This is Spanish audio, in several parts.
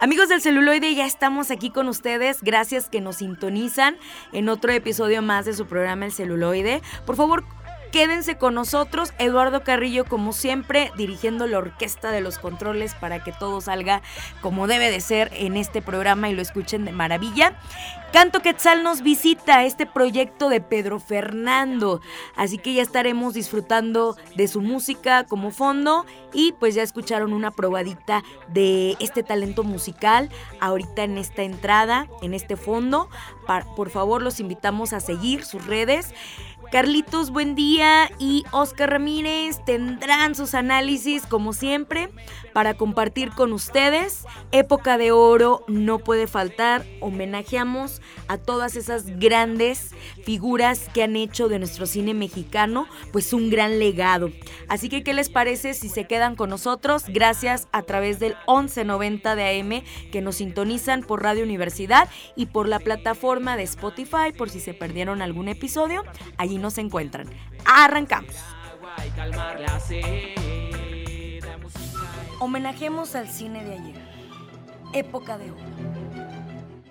Amigos del celuloide, ya estamos aquí con ustedes. Gracias que nos sintonizan en otro episodio más de su programa El celuloide. Por favor, Quédense con nosotros, Eduardo Carrillo como siempre dirigiendo la orquesta de los controles para que todo salga como debe de ser en este programa y lo escuchen de maravilla. Canto Quetzal nos visita este proyecto de Pedro Fernando, así que ya estaremos disfrutando de su música como fondo y pues ya escucharon una probadita de este talento musical ahorita en esta entrada, en este fondo. Por favor los invitamos a seguir sus redes. Carlitos, buen día y Oscar Ramírez tendrán sus análisis como siempre para compartir con ustedes. Época de oro no puede faltar. Homenajeamos a todas esas grandes figuras que han hecho de nuestro cine mexicano pues un gran legado. Así que, ¿qué les parece si se quedan con nosotros? Gracias a través del 1190 de AM que nos sintonizan por Radio Universidad y por la plataforma de Spotify por si se perdieron algún episodio. Allí nos encuentran. Arrancamos. Homenajemos al cine de ayer. Época de oro.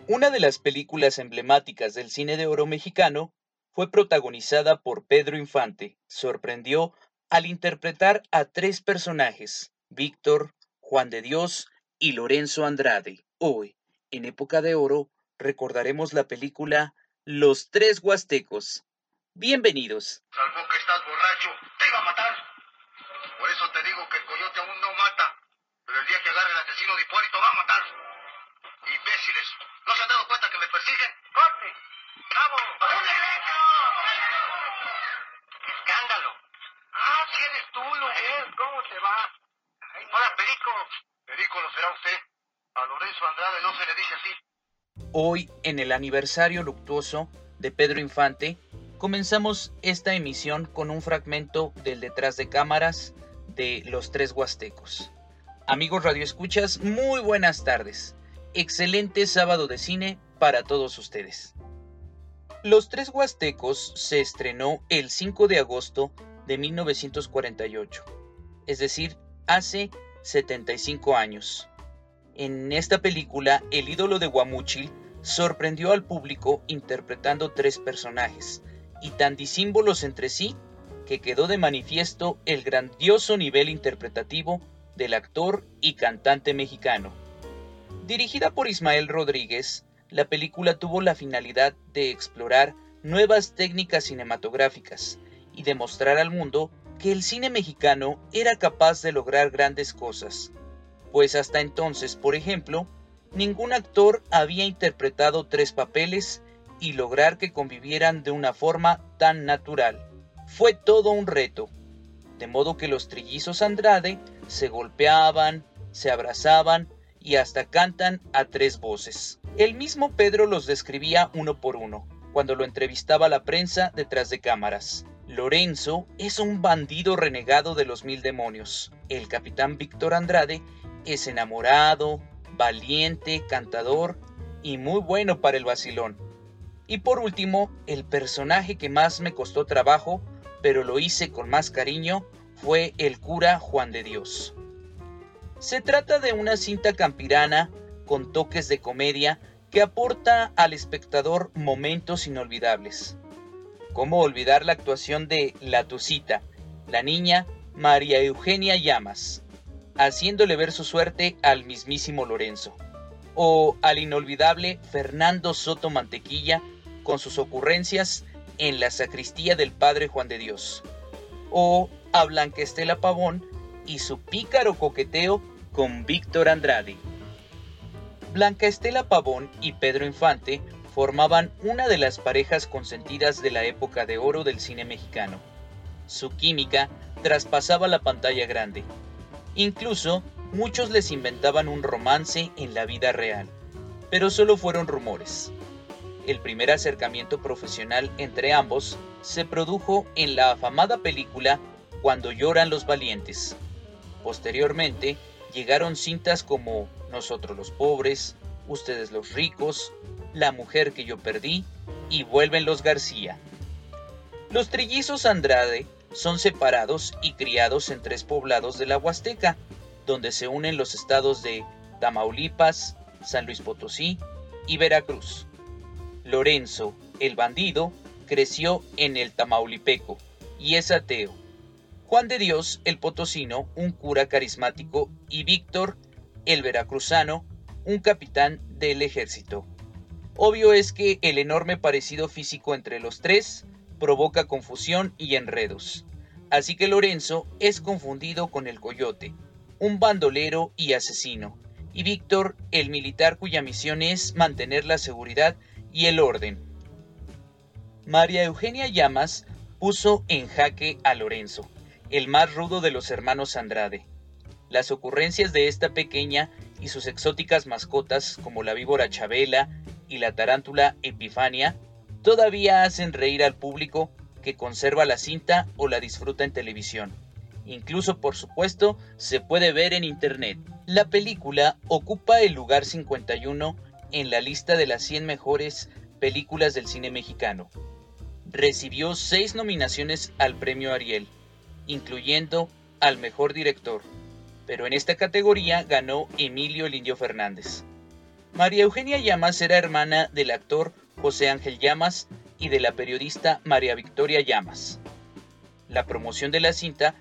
Una de las películas emblemáticas del cine de oro mexicano fue protagonizada por Pedro Infante. Sorprendió al interpretar a tres personajes, Víctor, Juan de Dios y Lorenzo Andrade. Hoy, en Época de Oro, recordaremos la película Los Tres Huastecos, Bienvenidos. Salvo que estás borracho, te iba a matar. Por eso te digo que el coyote aún no mata. Pero el día que agarre el asesino de Hipólito va a matar. Imbéciles. ¿No se han dado cuenta que me persiguen? ¡Corte! ¡Vamos! ¡Un derecho! ¡Escándalo! ¡Ah, si eres tú, Lugués! ¿Cómo te va? Hola, Perico. Perico lo será usted. A Lorenzo Andrade no se le dice así. Hoy, en el aniversario luctuoso de Pedro Infante, Comenzamos esta emisión con un fragmento del detrás de cámaras de Los Tres Huastecos. Amigos radioescuchas, muy buenas tardes. Excelente sábado de cine para todos ustedes. Los Tres Huastecos se estrenó el 5 de agosto de 1948, es decir, hace 75 años. En esta película, el ídolo de Guamúchil sorprendió al público interpretando tres personajes, y tan disímbolos entre sí que quedó de manifiesto el grandioso nivel interpretativo del actor y cantante mexicano. Dirigida por Ismael Rodríguez, la película tuvo la finalidad de explorar nuevas técnicas cinematográficas y demostrar al mundo que el cine mexicano era capaz de lograr grandes cosas, pues hasta entonces, por ejemplo, ningún actor había interpretado tres papeles y lograr que convivieran de una forma tan natural. Fue todo un reto, de modo que los trillizos Andrade se golpeaban, se abrazaban y hasta cantan a tres voces. El mismo Pedro los describía uno por uno, cuando lo entrevistaba la prensa detrás de cámaras. Lorenzo es un bandido renegado de los mil demonios. El capitán Víctor Andrade es enamorado, valiente, cantador y muy bueno para el vacilón. Y por último, el personaje que más me costó trabajo, pero lo hice con más cariño, fue el cura Juan de Dios. Se trata de una cinta campirana con toques de comedia que aporta al espectador momentos inolvidables. ¿Cómo olvidar la actuación de La Tucita, la niña María Eugenia Llamas, haciéndole ver su suerte al mismísimo Lorenzo? O al inolvidable Fernando Soto Mantequilla, con sus ocurrencias en la sacristía del Padre Juan de Dios, o a Blanca Estela Pavón y su pícaro coqueteo con Víctor Andrade. Blanca Estela Pavón y Pedro Infante formaban una de las parejas consentidas de la época de oro del cine mexicano. Su química traspasaba la pantalla grande. Incluso muchos les inventaban un romance en la vida real, pero solo fueron rumores. El primer acercamiento profesional entre ambos se produjo en la afamada película Cuando lloran los valientes. Posteriormente, llegaron cintas como Nosotros los pobres, Ustedes los ricos, La mujer que yo perdí y Vuelven los García. Los trillizos Andrade son separados y criados en tres poblados de la Huasteca, donde se unen los estados de Tamaulipas, San Luis Potosí y Veracruz. Lorenzo, el bandido, creció en el Tamaulipeco y es ateo. Juan de Dios, el potosino, un cura carismático, y Víctor, el veracruzano, un capitán del ejército. Obvio es que el enorme parecido físico entre los tres provoca confusión y enredos. Así que Lorenzo es confundido con el coyote, un bandolero y asesino, y Víctor, el militar cuya misión es mantener la seguridad y el orden. María Eugenia Llamas puso en jaque a Lorenzo, el más rudo de los hermanos Andrade. Las ocurrencias de esta pequeña y sus exóticas mascotas como la víbora Chabela y la tarántula Epifania todavía hacen reír al público que conserva la cinta o la disfruta en televisión. Incluso, por supuesto, se puede ver en internet. La película ocupa el lugar 51 en la lista de las 100 mejores películas del cine mexicano. Recibió seis nominaciones al premio Ariel, incluyendo al mejor director, pero en esta categoría ganó Emilio el Indio Fernández. María Eugenia Llamas era hermana del actor José Ángel Llamas y de la periodista María Victoria Llamas. La promoción de la cinta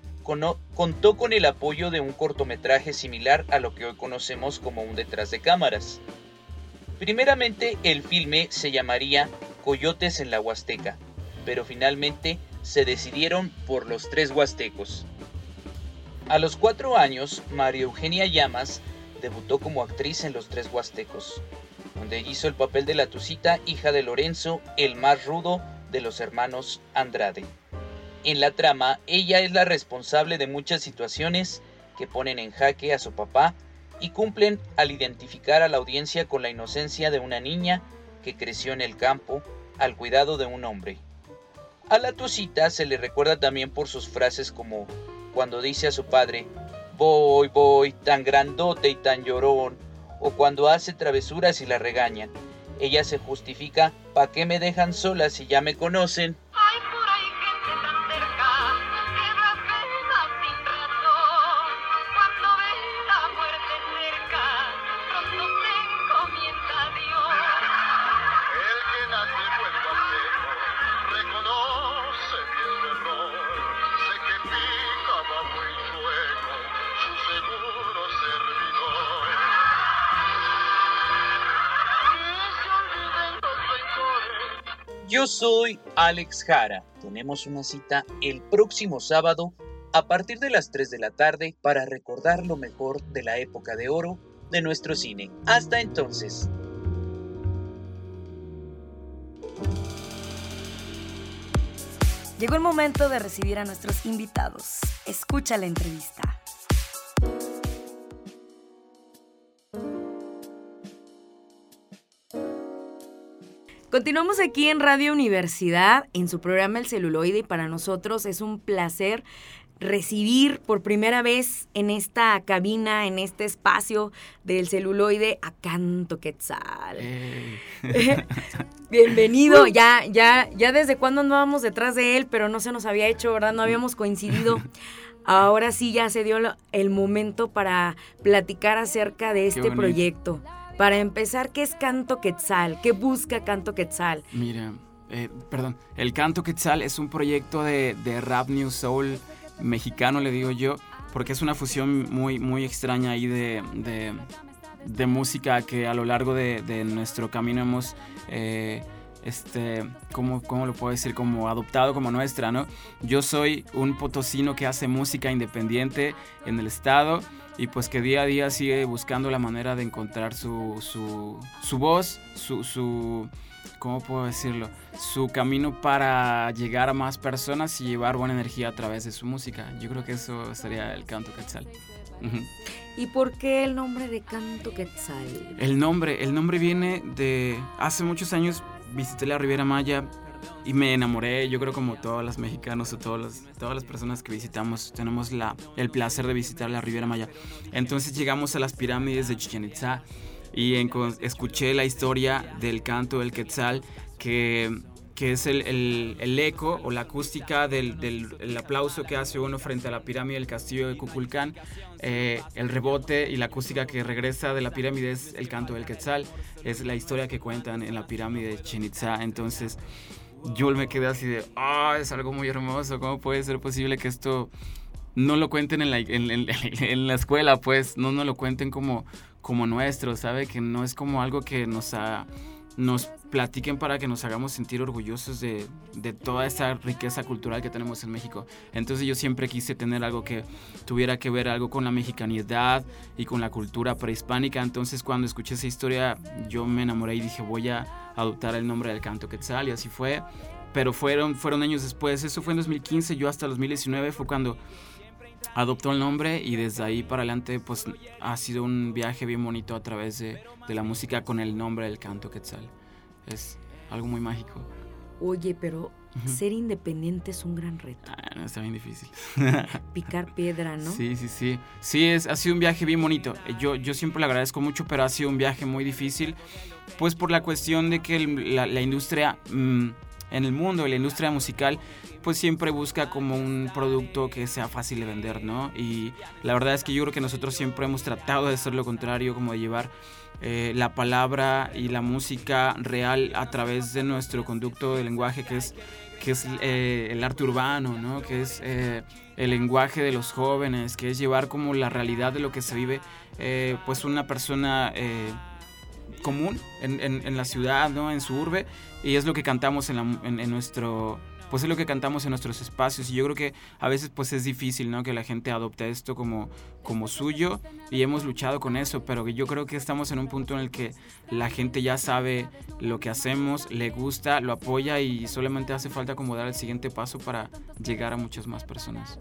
contó con el apoyo de un cortometraje similar a lo que hoy conocemos como un detrás de cámaras. Primeramente el filme se llamaría Coyotes en la Huasteca, pero finalmente se decidieron por los tres huastecos. A los cuatro años, María Eugenia Llamas debutó como actriz en Los Tres Huastecos, donde hizo el papel de la Tucita, hija de Lorenzo, el más rudo de los hermanos Andrade. En la trama, ella es la responsable de muchas situaciones que ponen en jaque a su papá y cumplen al identificar a la audiencia con la inocencia de una niña que creció en el campo al cuidado de un hombre. A la Tucita se le recuerda también por sus frases como cuando dice a su padre, voy, voy, tan grandote y tan llorón, o cuando hace travesuras y la regañan. Ella se justifica, ¿pa' qué me dejan sola si ya me conocen? Soy Alex Jara. Tenemos una cita el próximo sábado a partir de las 3 de la tarde para recordar lo mejor de la época de oro de nuestro cine. Hasta entonces. Llegó el momento de recibir a nuestros invitados. Escucha la entrevista. Continuamos aquí en Radio Universidad, en su programa El celuloide, y para nosotros es un placer recibir por primera vez en esta cabina, en este espacio del celuloide a Canto Quetzal. Bienvenido, ya, ya, ya desde cuando andábamos detrás de él, pero no se nos había hecho, ¿verdad? No habíamos coincidido. Ahora sí ya se dio el momento para platicar acerca de este proyecto. Para empezar, ¿qué es Canto Quetzal? ¿Qué busca Canto Quetzal? Mira, eh, perdón, el Canto Quetzal es un proyecto de, rap new soul mexicano, le digo yo, porque es una fusión muy, muy extraña ahí de, música que a lo largo de, nuestro camino hemos... Eh, este, ¿cómo, ¿cómo, lo puedo decir? Como adoptado como nuestra, ¿no? Yo soy un potosino que hace música independiente en el estado y pues que día a día sigue buscando la manera de encontrar su, su, su voz, su, su, ¿cómo puedo decirlo? Su camino para llegar a más personas y llevar buena energía a través de su música. Yo creo que eso sería el canto quetzal. ¿Y por qué el nombre de Canto Quetzal? El nombre, el nombre viene de hace muchos años visité la Riviera Maya y me enamoré, yo creo como todos los mexicanos o todas las, todas las personas que visitamos, tenemos la, el placer de visitar la Riviera Maya. Entonces llegamos a las pirámides de Chichen Itza y escuché la historia del canto del Quetzal que que es el, el, eco o la acústica del, del aplauso que hace uno frente a la pirámide del castillo de Cuculcán. Eh, el rebote y la acústica que regresa de la pirámide es el canto del Quetzal, es la historia que cuentan en la pirámide de Chichen Entonces yo me quedé así de, ah, es algo muy hermoso, ¿cómo puede ser posible que esto no lo cuenten en la, en, en, la escuela? Pues no nos lo cuenten como, como nuestro, ¿sabe? Que no es como algo que nos ha nos platiquen para que nos hagamos sentir orgullosos de, de, toda esa riqueza cultural que tenemos en México. Entonces yo siempre quise tener algo que tuviera que ver algo con la mexicanidad y con la cultura prehispánica. Entonces cuando escuché esa historia yo me enamoré y dije voy a adoptar el nombre del canto quetzal y así fue. Pero fueron, fueron años después, eso fue en 2015, yo hasta 2019 fue cuando adoptó el nombre y desde ahí para adelante pues ha sido un viaje bien bonito a través de, de la música con el nombre del canto Quetzal. Es algo muy mágico. Oye, pero ser independiente es un gran reto. Ah, no, está bien difícil. Picar piedra, ¿no? Sí, sí, sí. Sí, es, ha sido un viaje bien bonito. Yo, yo siempre le agradezco mucho, pero ha sido un viaje muy difícil, pues por la cuestión de que la, industria... Mm, en el mundo de la industria musical, pues siempre busca como un producto que sea fácil de vender, ¿no? Y la verdad es que yo creo que nosotros siempre hemos tratado de hacer lo contrario, como de llevar eh, la palabra y la música real a través de nuestro conducto de lenguaje, que es, que es eh, el arte urbano, ¿no? Que es eh, el lenguaje de los jóvenes, que es llevar como la realidad de lo que se vive, pues una persona común en, en, la ciudad, ¿no? En su urbe, y es lo que cantamos en, en, nuestro pues es lo que cantamos en nuestros espacios y yo creo que a veces pues es difícil no que la gente adopte esto como como suyo y hemos luchado con eso pero yo creo que estamos en un punto en el que la gente ya sabe lo que hacemos le gusta lo apoya y solamente hace falta como dar el siguiente paso para llegar a muchas más personas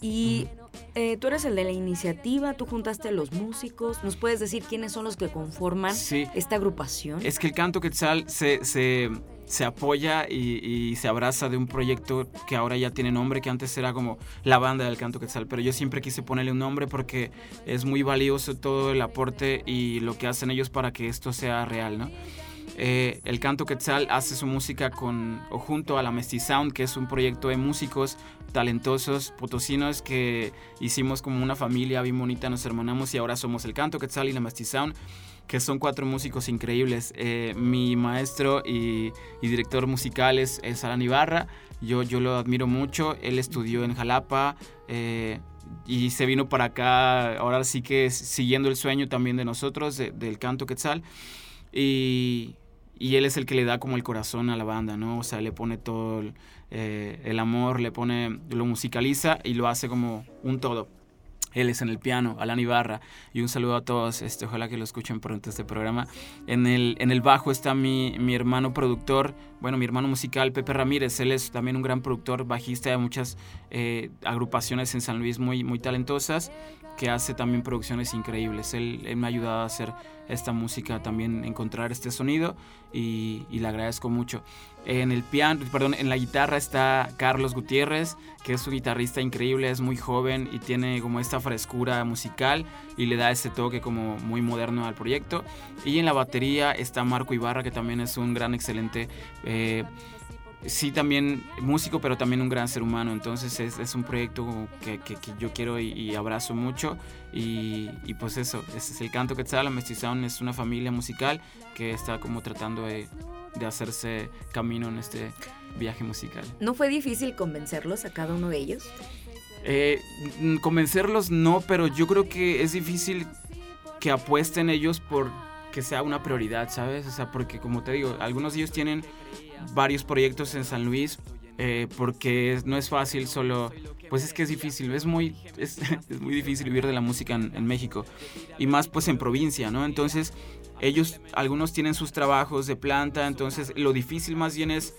y eh, tú eres el de la iniciativa, tú juntaste a los músicos. ¿Nos puedes decir quiénes son los que conforman esta agrupación? Es que el canto quetzal se, se, se apoya y, se abraza de un proyecto que ahora ya tiene nombre, que antes era como la banda del canto quetzal. Pero yo siempre quise ponerle un nombre porque es muy valioso todo el aporte y lo que hacen ellos para que esto sea real, ¿no? Eh, el Canto Quetzal hace su música con, o junto a la Mestizound, que es un proyecto de músicos talentosos potosinos que hicimos como una familia bien bonita, nos hermanamos y ahora somos el Canto Quetzal y la Mestizound que son cuatro músicos increíbles. Eh, mi maestro y, director musical es, Alan Ibarra. Yo, yo lo admiro mucho. Él estudió en Jalapa eh, y se vino para acá. Ahora sí que siguiendo el sueño también de nosotros, del canto Quetzal. Y, y él es el que le da como el corazón a la banda, ¿no? O sea, le pone todo el, eh, el amor, le pone, lo musicaliza y lo hace como un todo. Él es en el piano, Alan Ibarra. Y un saludo a todos. Este, ojalá que lo escuchen pronto este programa. En el, en el bajo está mi, mi hermano productor, bueno, mi hermano musical, Pepe Ramírez. Él es también un gran productor, bajista de muchas eh, agrupaciones en San Luis muy, muy talentosas, que hace también producciones increíbles. Él, él me ha ayudado a hacer esta música, también encontrar este sonido y, y le agradezco mucho. En el piano, perdón, en la guitarra está Carlos Gutiérrez, que es un guitarrista increíble, es muy joven y tiene como esta frescura musical y le da ese toque como muy moderno al proyecto. Y en la batería está Marco Ibarra, que también es un gran, excelente eh, sí también músico, pero también un gran ser humano. Entonces es, un proyecto que, yo quiero y, abrazo mucho. Y, pues eso, ese es el canto que está la Mestización es una familia musical que está como tratando de, hacerse camino en este viaje musical. ¿No fue difícil convencerlos a cada uno de ellos? Eh, convencerlos no, pero yo creo que es difícil que apuesten ellos por que sea una prioridad, ¿sabes? O sea, porque como te digo, algunos de ellos tienen varios proyectos en San Luis eh, porque no es fácil solo, pues es que es difícil, es muy, es, muy difícil vivir de la música en, México y más pues en provincia, ¿no? Entonces ellos, algunos tienen sus trabajos de planta, entonces lo difícil más bien es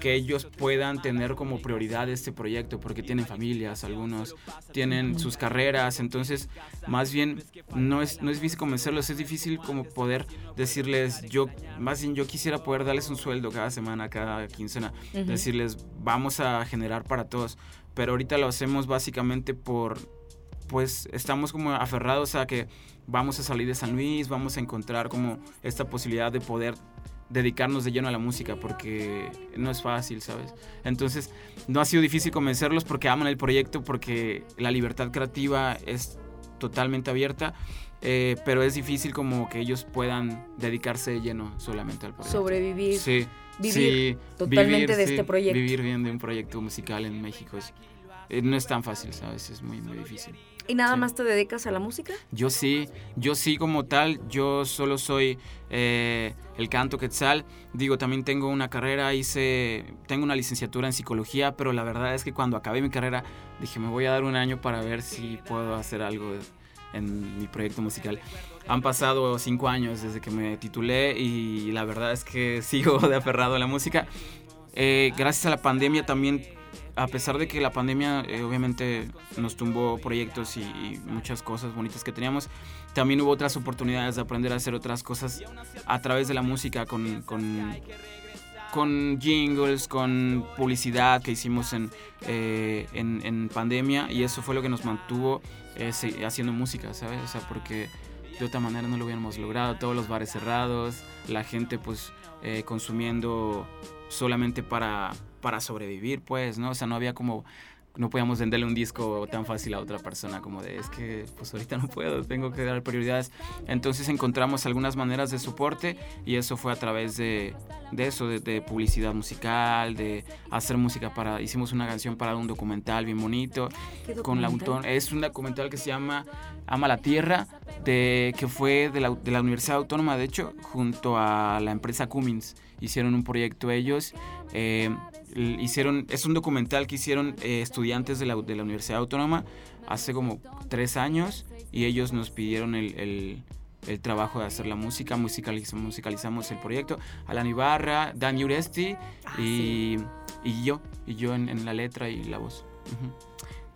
que ellos puedan tener como prioridad este proyecto, porque tienen familias, algunos tienen sus carreras, entonces más bien no es, no es difícil convencerlos, es difícil como poder decirles, yo, más bien yo quisiera poder darles un sueldo cada semana, cada quincena, decirles, vamos a generar para todos, pero ahorita lo hacemos básicamente por, pues estamos como aferrados a que vamos a salir de San Luis, vamos a encontrar como esta posibilidad de poder dedicarnos de lleno a la música porque no es fácil, ¿sabes? Entonces, no ha sido difícil convencerlos porque aman el proyecto, porque la libertad creativa es totalmente abierta, eh, pero es difícil como que ellos puedan dedicarse de lleno solamente al proyecto. Sobrevivir. Sí. Vivir totalmente de este proyecto. Vivir bien de un proyecto musical en México es, eh, no es tan fácil, ¿sabes? Es muy, muy difícil. ¿Y nada más te dedicas a la música? Yo sí, yo sí como tal, yo solo soy eh, el canto quetzal. Digo, también tengo una carrera, hice, tengo una licenciatura en psicología, pero la verdad es que cuando acabé mi carrera dije, me voy a dar un año para ver si puedo hacer algo en mi proyecto musical. Han pasado cinco años desde que me titulé y la verdad es que sigo de aferrado a la música. Eh, gracias a la pandemia también a pesar de que la pandemia eh, obviamente nos tumbó proyectos y, muchas cosas bonitas que teníamos, también hubo otras oportunidades de aprender a hacer otras cosas a través de la música, con, con, con jingles, con publicidad que hicimos en, eh, en, pandemia y eso fue lo que nos mantuvo eh, haciendo música, ¿sabes? O sea, porque de otra manera no lo hubiéramos logrado, todos los bares cerrados, la gente pues consumiendo solamente para para sobrevivir, pues, ¿no? O sea, no había como no podíamos venderle un disco tan fácil a otra persona como de es que pues ahorita no puedo, tengo que dar prioridades. Entonces encontramos algunas maneras de soporte y eso fue a través de, de eso, de, publicidad musical, de hacer música para, hicimos una canción para un documental bien bonito. Con la, es un documental que se llama Ama la Tierra, de, que fue de la, de la Universidad Autónoma, de hecho, junto a la empresa Cummins. Hicieron un proyecto ellos. Eh, hicieron, es un documental que hicieron eh, estudiantes de la, de la, Universidad Autónoma hace como tres años y ellos nos pidieron el, el, trabajo de hacer la música, musicalizamos, musicalizamos el proyecto. Alan Ibarra, Dan Uresti ah, y, y, yo, y yo en, la letra y la voz.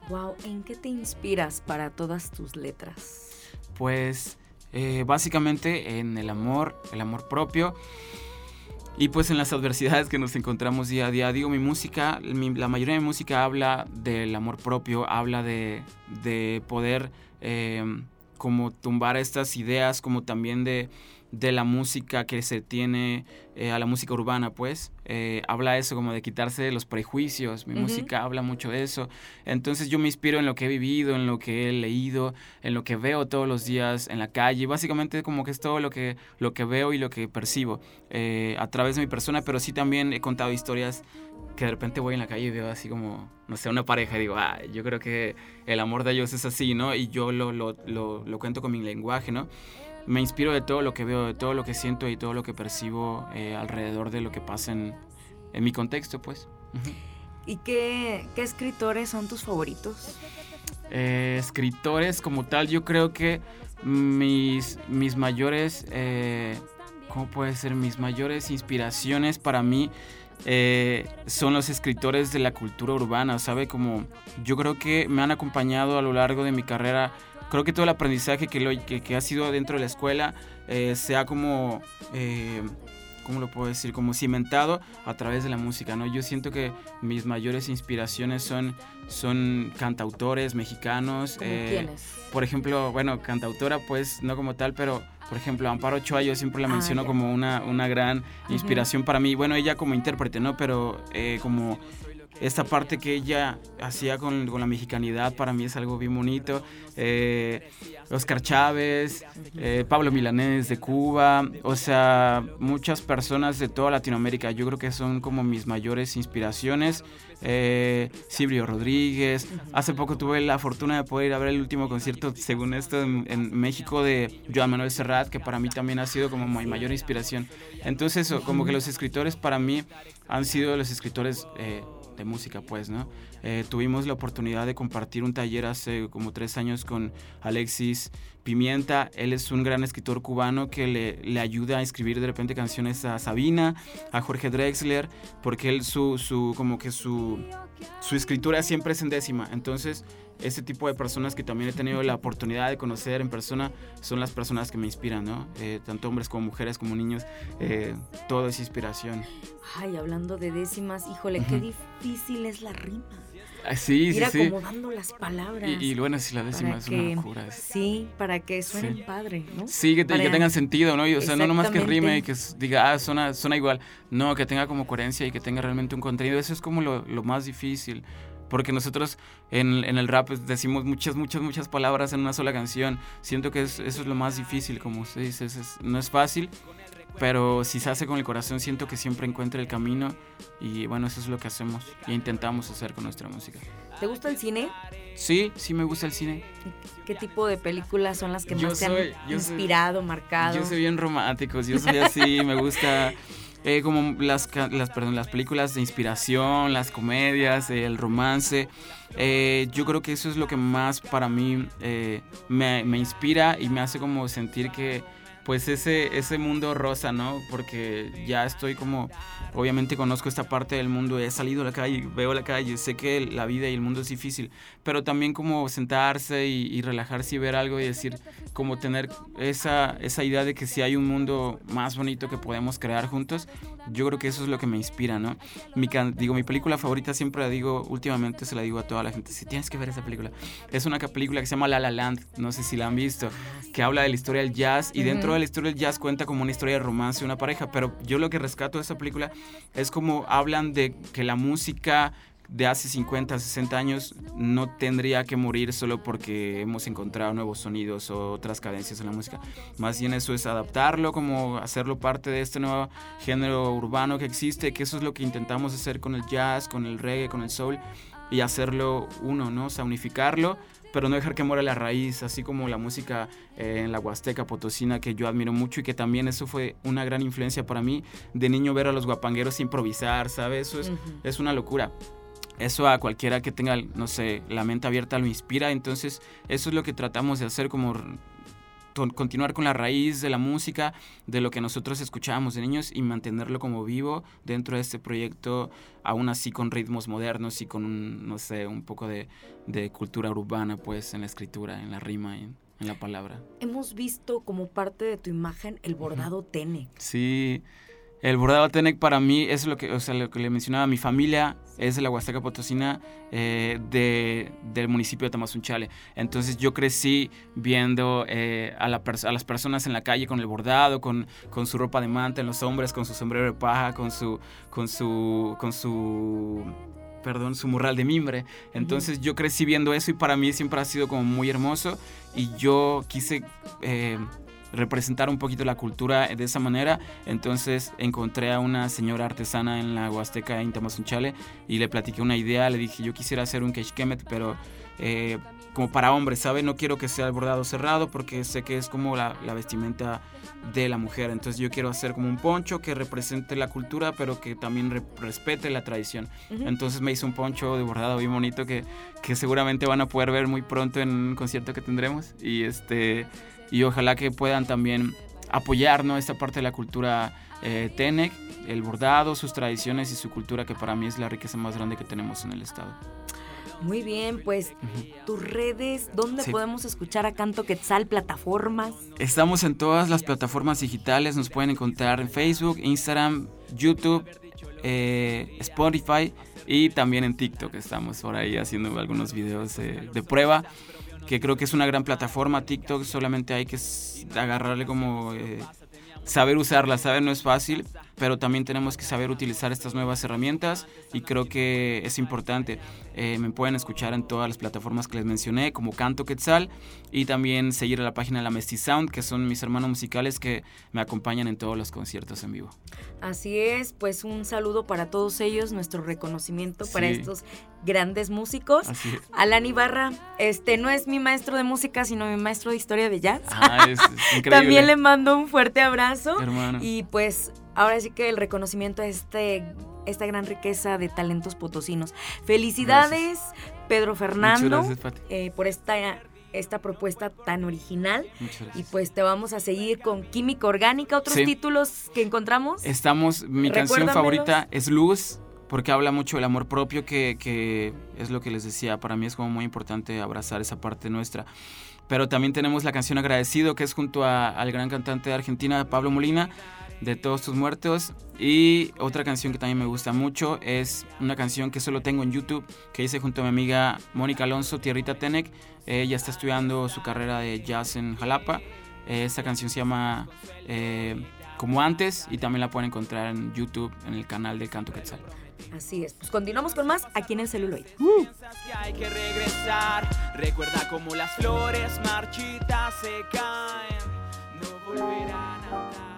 Wow, ¿en qué te inspiras para todas tus letras? Pues eh, básicamente en el amor, el amor propio. Y pues en las adversidades que nos encontramos día a día, digo, mi música, la mayoría de mi música habla del amor propio, habla de, de poder eh, como tumbar estas ideas, como también de de la música que se tiene eh, a la música urbana, pues. Eh, habla eso como de quitarse los prejuicios. Mi música habla mucho de eso. Entonces yo me inspiro en lo que he vivido, en lo que he leído, en lo que veo todos los días en la calle. Básicamente como que es todo lo que, lo que veo y lo que percibo eh, a través de mi persona, pero sí también he contado historias que de repente voy en la calle y veo así como, no sé, una pareja y digo, ah, yo creo que el amor de ellos es así, ¿no? Y yo lo, lo, lo, lo cuento con mi lenguaje, ¿no? Me inspiro de todo lo que veo, de todo lo que siento y todo lo que percibo eh, alrededor de lo que pasa en, mi contexto, pues. ¿Y qué, escritores son tus favoritos? Eh, escritores como tal, yo creo que mis, mis mayores, eh, ¿cómo puede ser? Mis mayores inspiraciones para mí son los escritores de la cultura urbana, ¿sabe? Como yo creo que me han acompañado a lo largo de mi carrera creo que todo el aprendizaje que, lo, que, ha sido dentro de la escuela eh, se ha como, eh, ¿cómo lo puedo decir? Como cimentado a través de la música, ¿no? Yo siento que mis mayores inspiraciones son, son cantautores mexicanos. Eh, ¿Quiénes? Por ejemplo, bueno, cantautora pues no como tal, pero por ejemplo, Amparo Ochoa yo siempre la ah, menciono como una, una gran inspiración para mí. Bueno, ella como intérprete, ¿no? Pero eh, como esta parte que ella hacía con, con, la mexicanidad para mí es algo bien bonito. Eh, Oscar Chávez, eh, Pablo Milanés de Cuba, o sea, muchas personas de toda Latinoamérica, yo creo que son como mis mayores inspiraciones. Eh, Sibrio Rodríguez, hace poco tuve la fortuna de poder ir a ver el último concierto, según esto, en, México de Joan Manuel Serrat, que para mí también ha sido como mi mayor inspiración. Entonces, como que los escritores para mí han sido los escritores... Eh, de música, pues, ¿no? Eh, tuvimos la oportunidad de compartir un taller hace como tres años con Alexis Pimienta. Él es un gran escritor cubano que le, le ayuda a escribir de repente canciones a Sabina, a Jorge Drexler, porque él su, su como que su, su escritura siempre es en décima. Entonces, ese tipo de personas que también he tenido la oportunidad de conocer en persona son las personas que me inspiran, ¿no? Eh, tanto hombres como mujeres, como niños, eh, todo es inspiración. Ay, hablando de décimas, híjole, qué difícil es la rima. Ah, sí, Ir sí, sí. acomodando las palabras. Y, y bueno, si la décima es que- una locura. es- Sí, para que suenen Sí. padre, ¿no? Sí, que, te- Para- que tengan sentido, ¿no? Y, o sea, no nomás que rime y que diga, ah, suena, suena igual. No, que tenga como coherencia y que tenga realmente un contenido. Eso es como lo, lo más difícil. Porque nosotros en, en el rap pues, decimos muchas, muchas, muchas palabras en una sola canción. Siento que es- eso es lo más difícil, como usted dice. es- es- no es fácil, pero si se hace con el corazón, siento que siempre encuentra el camino. Y bueno, eso es lo que hacemos y intentamos hacer con nuestra música. ¿Te gusta el cine? Sí, sí me gusta el cine. ¿Qué tipo de películas son las que Yo más te soy- han yo soy- inspirado, marcado? Yo soy bien romántico, yo soy así, me gusta eh, como las, las, perdón, las películas de inspiración, las comedias, eh, el romance. Eh, yo creo que eso es lo que más para mí eh, me, me inspira y me hace como sentir que pues ese, ese mundo rosa, ¿no? Porque ya estoy como, obviamente conozco esta parte del mundo, he salido a la calle, veo la calle, sé que la vida y el mundo es difícil, pero también como sentarse y, y relajarse y ver algo y decir, como tener esa, esa idea de que si hay un mundo más bonito que podemos crear juntos, yo creo que eso es lo que me inspira, ¿no? Mi, can- digo, mi película favorita siempre la digo, últimamente se la digo a toda la gente, si tienes que ver esa película. Es una película que se llama La La Land, no sé si la han visto, que habla de la historia del jazz y dentro de la historia del jazz cuenta como una historia de romance una pareja, pero yo lo que rescato de esa película es como hablan de que la música de hace 50, 60 años no tendría que morir solo porque hemos encontrado nuevos sonidos o otras cadencias en la música. Más bien eso es adaptarlo, como hacerlo parte de este nuevo género urbano que existe, que eso es lo que intentamos hacer con el jazz, con el reggae, con el soul y hacerlo uno, ¿no? O sea, unificarlo, pero no dejar que muera la raíz, así como la música eh, en la Huasteca Potosina que yo admiro mucho y que también eso fue una gran influencia para mí de niño ver a los guapangueros improvisar, ¿sabes? Eso es, una locura. Eso a cualquiera que tenga, no sé, la mente abierta lo inspira. Entonces, eso es lo que tratamos de hacer, como continuar con la raíz de la música, de lo que nosotros escuchábamos de niños y mantenerlo como vivo dentro de este proyecto, aún así con ritmos modernos y con, un, no sé, un poco de, de cultura urbana, pues, en la escritura, en la rima en la palabra. Hemos visto como parte de tu imagen el bordado Tene. Sí, el bordado Tenec para mí es lo que, o sea, lo que le mencionaba, mi familia es de la Huasteca Potosina, eh, de, del municipio de Tamazunchale. Entonces yo crecí viendo eh, a, la pers- a las personas en la calle con el bordado, con, con su ropa de manta en los hombres, con su sombrero de paja, con su, con su, con su, perdón, su morral de mimbre. Entonces yo crecí viendo eso y para mí siempre ha sido como muy hermoso y yo quise... eh, representar un poquito la cultura de esa manera. Entonces encontré a una señora artesana en la Huasteca en Tamazunchale y le platiqué una idea. Le dije, yo quisiera hacer un quechquemet, pero eh, como para hombres, ¿sabe? No quiero que sea el bordado cerrado porque sé que es como la, la vestimenta de la mujer. Entonces yo quiero hacer como un poncho que represente la cultura, pero que también re- respete la tradición. Entonces me hice un poncho de bordado bien bonito que, que seguramente van a poder ver muy pronto en un concierto que tendremos. Y este y ojalá que puedan también apoyar ¿no? esta parte de la cultura eh, Tenec, el bordado, sus tradiciones y su cultura, que para mí es la riqueza más grande que tenemos en el estado. Muy bien, pues tus redes, ¿dónde Sí. podemos escuchar a Canto Quetzal? Plataformas. Estamos en todas las plataformas digitales, nos pueden encontrar en Facebook, Instagram, YouTube, eh, Spotify y también en TikTok. Estamos por ahí haciendo algunos videos eh, de prueba, que creo que es una gran plataforma. TikTok solamente hay que agarrarle como... eh, saber usarla, saber no es fácil, pero también tenemos que saber utilizar estas nuevas herramientas y creo que es importante. Eh, me pueden escuchar en todas las plataformas que les mencioné, como Canto Quetzal, y también seguir a la página de la Mesti Sound, que son mis hermanos musicales que me acompañan en todos los conciertos en vivo. Así es, pues un saludo para todos ellos, nuestro reconocimiento para estos grandes músicos. Así es. Alan Ibarra, este no es mi maestro de música, sino mi maestro de historia de jazz. Ah, es, es increíble. También le mando un fuerte abrazo. Hermano. Y pues ahora sí que el reconocimiento a este esta gran riqueza de talentos potosinos. Felicidades, Pedro Fernando, gracias, Pati. eh, por esta, esta propuesta tan original. Muchas Y gracias. pues te vamos a seguir con Química Orgánica, otros Sí. títulos que encontramos. Estamos, mi canción favorita es Luz, porque habla mucho del amor propio, que, que es lo que les decía, para mí es como muy importante abrazar esa parte nuestra. Pero también tenemos la canción Agradecido, que es junto a- al gran cantante de Argentina, Pablo Molina, de Todos tus muertos. Y otra canción que también me gusta mucho es una canción que solo tengo en YouTube, que hice junto a mi amiga Mónica Alonso, Tierrita Tenec. Ella está estudiando su carrera de jazz en Jalapa. Eh, Esta canción se llama eh, Como antes y también la pueden encontrar en YouTube, en el canal de Canto Quetzal. Así es. Pues continuamos con más aquí en el celuloide. Piensas que hay que regresar. Recuerda cómo las flores marchitas se caen. No volverán a.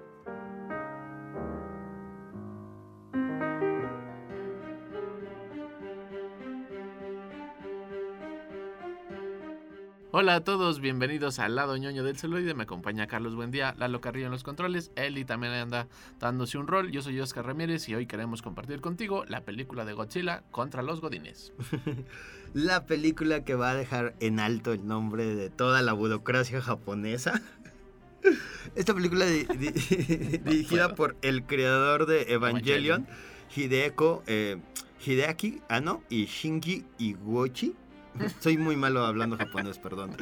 Hola a todos, bienvenidos al lado ñoño del celuloide. Me acompaña Carlos Buendía, Lalo Carrillo en los controles. Eli también anda dándose un rol. Yo soy Oscar Ramírez y hoy queremos compartir contigo la película de Godzilla contra los Godines. La película que va a dejar en alto el nombre de toda la burocracia japonesa. Esta película di- di- dirigida por el creador de Evangelion, Hideko eh, Hideaki Anno y Shinji Iguchi. Soy muy malo hablando japonés, perdón.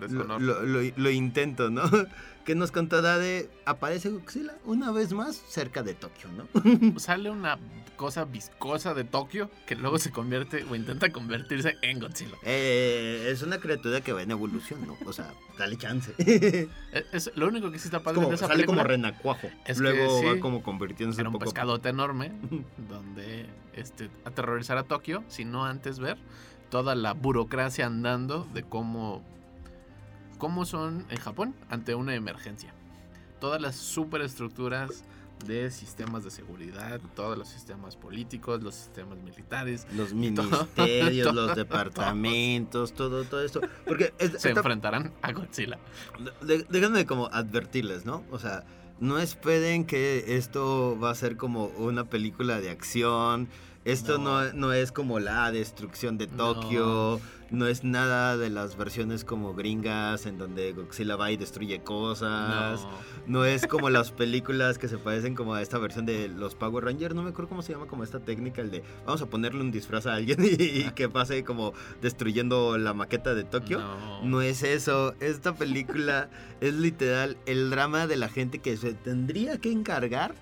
Deshonor. lo- lo- lo intento, ¿no? Que nos contará de... Aparece Godzilla una vez más cerca de Tokio, ¿no? Sale una cosa viscosa de Tokio que luego se convierte o intenta convertirse en Godzilla. Eh, es una criatura que va en evolución, ¿no? O sea, dale chance. Es, es- lo único que sí está padre como, de esa sale como renacuajo. es que Luego sí, va como convirtiéndose era un poco. pescadote enorme donde este, aterrorizar a Tokio, sino antes ver toda la burocracia andando de cómo, cómo son en Japón ante una emergencia. Todas las superestructuras de sistemas de seguridad, todos los sistemas políticos, los sistemas militares, Los ministerios, todo, los departamentos, todo, todo esto. Porque es- se esta- enfrentarán a Godzilla. de- déjenme como advertirles, ¿no? O sea, no esperen que esto va a ser como una película de acción. Esto no, No. no es como la destrucción de Tokio. No. es nada de las versiones como gringas en donde Godzilla va y destruye cosas. No. Es como las películas que se parecen como a esta versión de los Power Rangers, no me acuerdo cómo se llama como esta técnica, el de vamos a ponerle un disfraz a alguien y, y que pase como destruyendo la maqueta de Tokio. No. No es eso, esta película es literal el drama de la gente que se tendría que encargar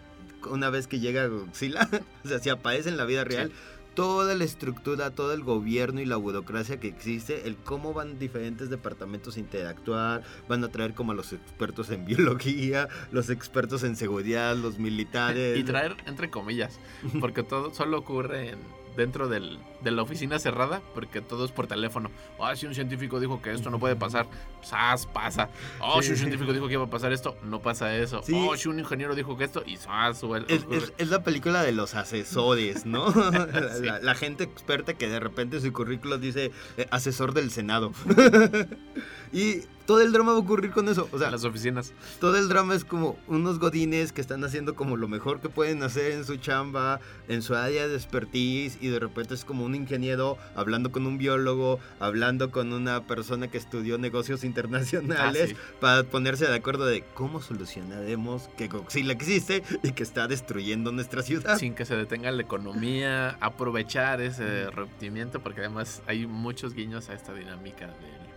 una vez que llega Godzilla, o sea, si aparece en la vida real, toda la estructura, todo el gobierno y la burocracia que existe, el cómo van diferentes departamentos a interactuar, van a traer como a los expertos en biología, los expertos en seguridad, los militares. Y traer entre comillas, porque todo solo ocurre en- dentro del- de la oficina cerrada, porque todo es por teléfono. Ah, si un científico dijo que esto no puede pasar, ¡zas! pasa. Oh, si un Sí. científico dijo que iba a pasar esto, no pasa eso. Sí. Oh, si un ingeniero dijo que esto, y ¡zas! Sube- Es, es- es la película de los asesores, ¿no? la, Sí. la- la gente experta que de repente su currículo dice eh, asesor del Senado. y todo el drama va a ocurrir con eso. O sea, las oficinas. todo el drama es como unos godines que están haciendo como lo mejor que pueden hacer en su chamba, en su área de expertise, y de repente es como un ingeniero hablando con un biólogo, hablando con una persona que estudió negocios internacionales, Ah, sí. para ponerse de acuerdo de cómo solucionaremos que Godzilla existe y que está destruyendo nuestra ciudad. Sin que se detenga la economía, aprovechar ese rompimiento, porque además hay muchos guiños a esta dinámica de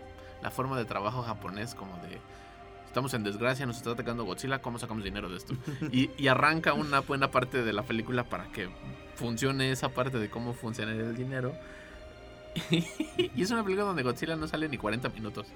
la forma de trabajo japonés, como de estamos en desgracia, nos está atacando Godzilla, ¿cómo sacamos dinero de esto? Y, y arranca una buena parte de la película para que funcione esa parte de cómo funciona el dinero. y es una película donde Godzilla no sale ni 40 minutos,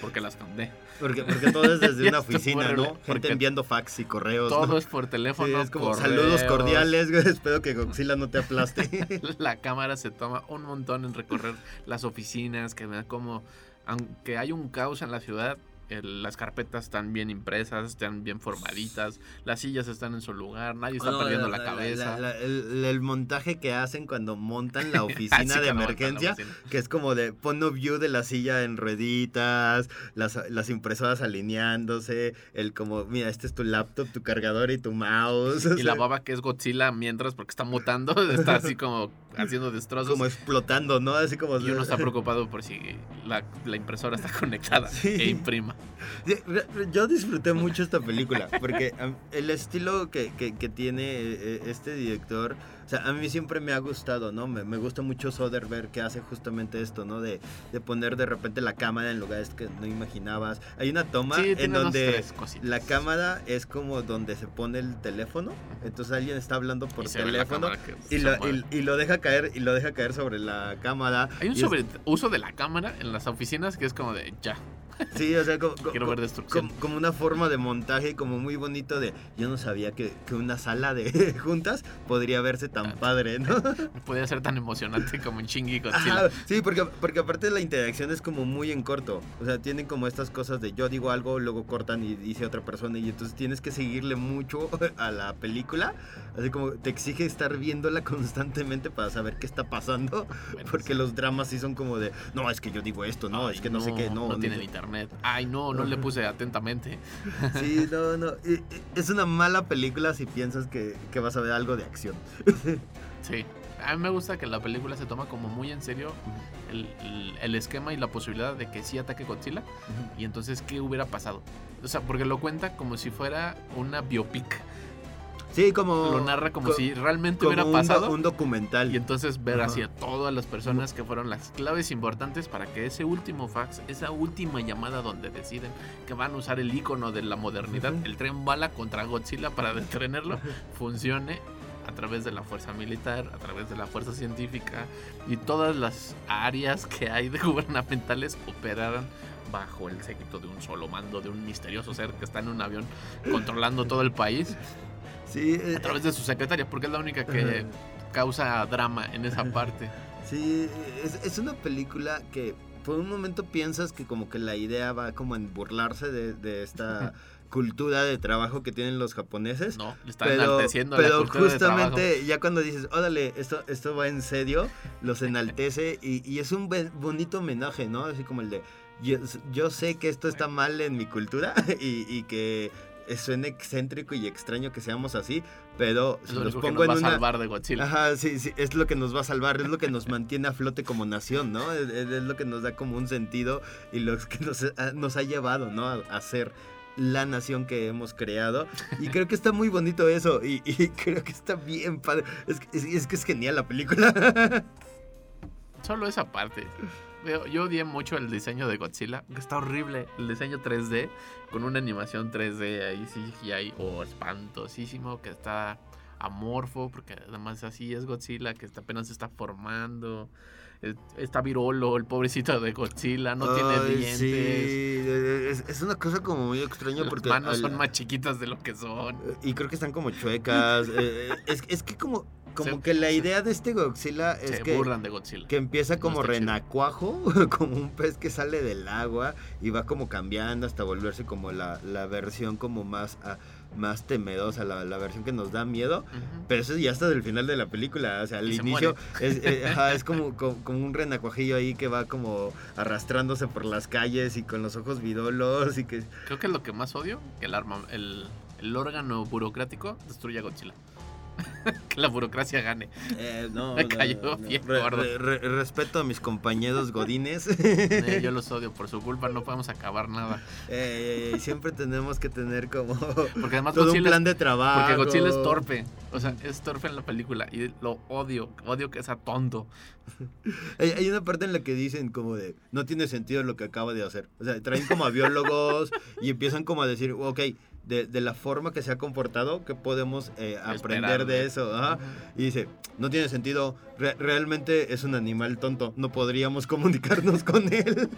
porque las conté. Porque, porque todo es desde una oficina, ¿no? Gente porque enviando fax y correos. Todo ¿no? es por teléfono. Sí, es como correos. saludos cordiales, espero que Godzilla no te aplaste. La cámara se toma un montón en recorrer las oficinas, que vean como, aunque hay un caos en la ciudad, el- las carpetas están bien impresas, están bien formaditas, las sillas están en su lugar, nadie está No, perdiendo la, cabeza. la- el, el montaje que hacen cuando montan la oficina Así de emergencia, oficina. que es como de pon view de la silla en rueditas, las, las impresoras alineándose, el como, mira, este es tu laptop, tu cargador y tu mouse. Y la baba que es Godzilla mientras porque está mutando, está así como haciendo destrozos. como explotando, ¿no? Así como... Y uno está preocupado por si la, la impresora está conectada Sí. e imprima. Yo disfruté mucho esta película porque el estilo que, que- que tiene eh, eh, este director, o sea, a mí siempre me ha gustado, ¿no? Me, me gusta mucho Soderbergh que hace justamente esto, ¿no? De, de poner de repente la cámara en lugares que no imaginabas. Hay una toma Sí, en donde la cámara es como donde se pone el teléfono, entonces alguien está hablando por Y teléfono y lo, y- y lo deja caer y lo deja caer sobre la cámara. Hay un y es- sobreuso de la cámara en las oficinas que es como de ya, Sí, o sea, como, quiero ver destrucción. como, como una forma de montaje como muy bonito de yo no sabía que, que una sala de juntas podría verse tan Ah. padre, ¿no? No podía ser tan emocionante como en Shingi Godzilla. Ajá, sí, porque, porque aparte la interacción es como muy en corto. O sea, tienen como estas cosas de yo digo algo, luego cortan y dice otra persona y entonces tienes que seguirle mucho a la película. Así como te exige estar viéndola constantemente para saber qué está pasando. Bueno, Porque los dramas sí son como de, no, es que yo digo esto, no, Ay, es que no, sé qué, no. No ni tienen sé- internet. Ay, no, no le puse atentamente. Sí, no, no. Es una mala película si piensas que, que vas a ver algo de acción. Sí. A mí me gusta que la película se toma como muy en serio el, el- el esquema y la posibilidad de que sí ataque Godzilla. Y entonces, ¿qué hubiera pasado? O sea, porque lo cuenta como si fuera una biopic. Sí, como. Lo narra como co- si realmente como hubiera pasado. Un, documental. Y entonces ver Ajá. hacia todas las personas que fueron las claves importantes para que ese último fax, esa última llamada donde deciden que van a usar el icono de la modernidad, el tren bala contra Godzilla para detenerlo, funcione a través de la fuerza militar, a través de la fuerza científica y todas las áreas que hay de gubernamentales operaran bajo el séquito de un solo mando, de un misterioso ser que está en un avión controlando todo el país Sí, eh, a través de su secretaria, porque es la única que causa drama en esa parte. sí es, es una película que por un momento piensas que como que la idea va como en burlarse de, de esta cultura de trabajo que tienen los japoneses. No, le está Pero, enalteciendo la pero cultura de trabajo. justamente ya cuando dices, órale, esto, esto va en serio, los enaltece y, y es un bonito homenaje, ¿no? Así como el de, yo, yo sé que esto está mal en mi cultura y, y que suena excéntrico y extraño que seamos así, pero si lo los único que pongo nos va en a una... salvar de Godzilla. Ajá, sí, sí, es lo que nos va a salvar, es lo que nos mantiene a flote como nación, ¿no? Es, es- lo que nos da como un sentido y lo que nos, ha- nos ha llevado, ¿no? A, a ser la nación que hemos creado. Y creo que está muy bonito eso y, y creo que está bien padre. Es, es, es que es genial la película. Solo esa parte. Yo, yo odié mucho el diseño de Godzilla, está horrible. El diseño 3D, con una animación 3D ahí CGI, o espantosísimo, que está amorfo, porque además así es Godzilla, que está- apenas se está formando. Está virolo, el pobrecito de Godzilla, no tiene dientes. Sí, es, es una cosa como muy extraña Las porque... manos al- son más chiquitas de lo que son. Y creo que están como chuecas. eh, es, es que como, como Se- que la idea de este Godzilla es Se que... burlan de Godzilla. Que empieza No como chido. renacuajo, como un pez que sale del agua y va como cambiando hasta volverse como la, la versión como más, ah, más temerosa, la, la versión que nos da miedo. Pero eso ya hasta del final de la película, o sea, al Y se inicio es, eh, ajá, es como, como, como un renacuajillo ahí que va como arrastrándose por las calles y con los ojos vidolos y que... Creo que es lo que más odio, que el arma, el, el órgano burocrático destruya a Godzilla. que la burocracia gane. eh, no, Me cayó no, bien re- gordo. re- re- respeto a mis compañeros godines. Eh, yo los odio, por su culpa no podemos acabar nada. Eh, siempre tenemos que tener como Porque además todo un plan de trabajo. porque Godzilla es torpe. O sea, es torpe en la película y lo odio. Odio que sea tonto. Hay, hay una parte en la que dicen como de, no tiene sentido lo que acaba de hacer. O sea, traen como a biólogos y empiezan como a decir, ok, de, de la forma que se ha comportado, ¿qué podemos eh, aprender de eso? Ajá. Y dice, no tiene sentido, re- realmente es un animal tonto, no podríamos comunicarnos con él.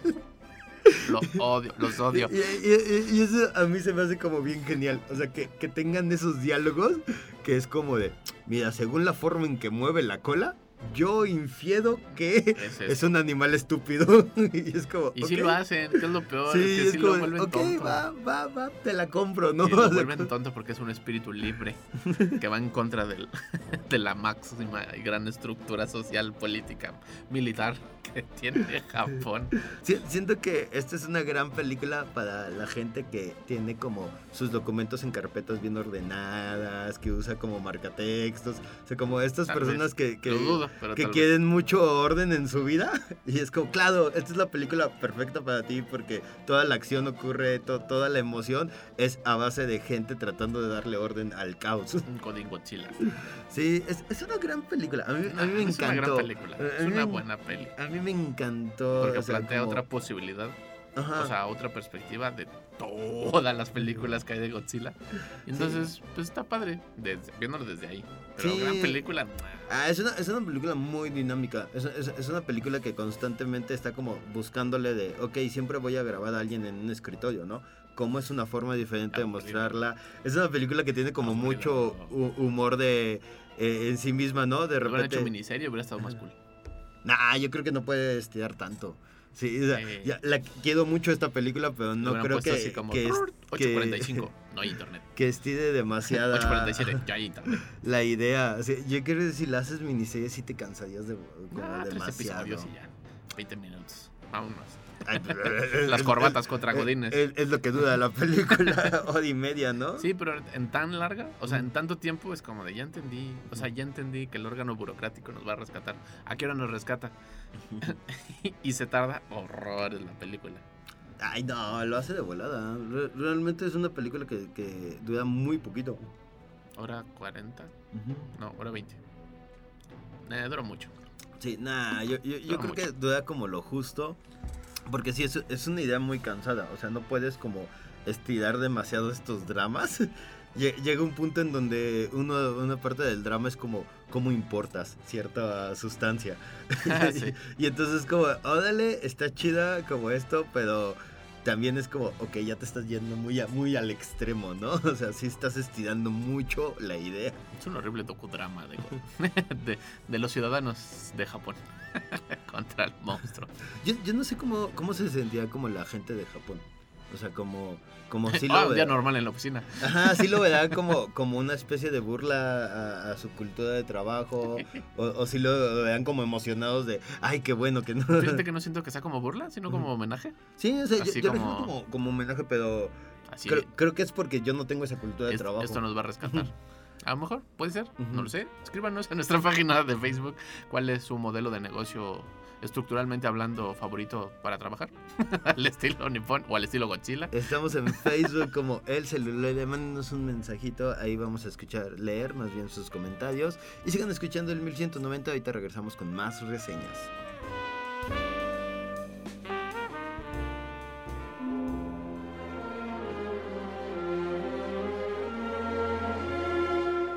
Lo odio, los odio. Y, y- y eso a mí se me hace como bien genial. O sea, que, que tengan esos diálogos que es como de, mira, según la forma en que mueve la cola, yo infiero que Es un animal estúpido. y es como. Y sí ok. lo hacen, que es lo peor. Sí, es que es como, lo vuelven ok, tonto. va, va, va, te la compro, ¿no? Y lo vuelven tonto porque es un espíritu libre que va en contra del, de la máxima y gran estructura social, política, militar que tiene Japón. Si- Siento que esta es una gran película para la gente que tiene como sus documentos en carpetas bien ordenadas, que usa como marcatextos, o sea, como estas Tal personas que, que, Lo dudo, pero que vez. quieren mucho orden en su vida. Y es como, claro, esta es la película perfecta para ti porque toda la acción ocurre, to- toda la emoción es a base de gente tratando de darle orden al caos. Un Coding Godzilla. Sí, es, es una gran película. A mí, a mí me es una encantó. gran película. Es una me- buena peli. A mí me encantó. Porque o sea, plantea como- otra posibilidad, Ajá. o sea, otra perspectiva de todas las películas que hay de Godzilla. Y entonces, pues está padre, desde, viéndolo desde ahí. Pero Sí. gran película. Ah, es una, es una película muy dinámica. Es, es- es una película que constantemente está como buscándole de, ok, siempre voy a grabar a alguien en un escritorio, ¿no? Cómo es una forma diferente de mostrarla. Es una película que tiene como mucho hu- humor de eh, en sí misma, ¿no? De hubieran hecho repente. miniserie hubiera estado más cool. Nah, yo creo que no puede estirar tanto. Sí, o sea, Sí. ya, la quiero mucho esta película, pero no creo que, así como que, es- 8.45, no hay internet. que estire demasiada 8.47, ya hay internet. la idea. O sea, yo quiero decir, la haces miniserie, sí te cansarías de como Ah, tres demasiado. episodios y ya. 20 minutos. Vámonos. Ay, Las es- corbatas contra es- godines. Es, es lo que dura la película, hora y media, ¿no? Sí, pero en tan larga, o sea, en tanto tiempo es como de ya entendí, o sea, ya entendí que el órgano burocrático nos va a rescatar. ¿A qué hora nos rescata? y se tarda horrores la película. Ay, no, lo hace de volada. Re- realmente es una película que, que dura muy poquito. Hora 40, no, hora 20. Eh, dura mucho. Sí, nah, yo, yo, creo que dura como lo justo. Porque sí, es, es una idea muy cansada. O sea, no puedes como estirar demasiado estos dramas. Lle- Llega un punto en donde uno, una parte del drama es como cómo importas cierta sustancia. Ah, sí. y entonces como, órale, está chida como esto, pero también es como, ok, ya te estás yendo muy, a- muy al extremo, ¿no? O sea, sí estás estirando mucho la idea. Es un horrible docudrama de, de, de los ciudadanos de Japón contra el monstruo. Yo, yo no sé cómo, cómo se sentía como la gente de Japón. O sea, como, como si Ah, lo un día normal en la oficina. Ajá, sí lo verá como, como una especie de burla a, a su cultura de trabajo. O, o si lo vean como emocionados de, ay, qué bueno que no. Fíjate que no siento que sea como burla, sino como homenaje. Sí, o sea, yo, Así yo lo como- veo como, como homenaje, pero Así, creo, creo que es porque yo no tengo esa cultura de es- trabajo. esto nos va a rescatar. A lo mejor, puede ser, no lo sé. Escríbanos en nuestra página de Facebook cuál es su modelo de negocio estructuralmente hablando favorito para trabajar. al estilo Nippon o al estilo Godzilla. Estamos en Facebook como El Celuloide. Mándenos un mensajito. Ahí vamos a escuchar, leer más bien sus comentarios. Y sigan escuchando el 1190. Ahorita regresamos con más reseñas.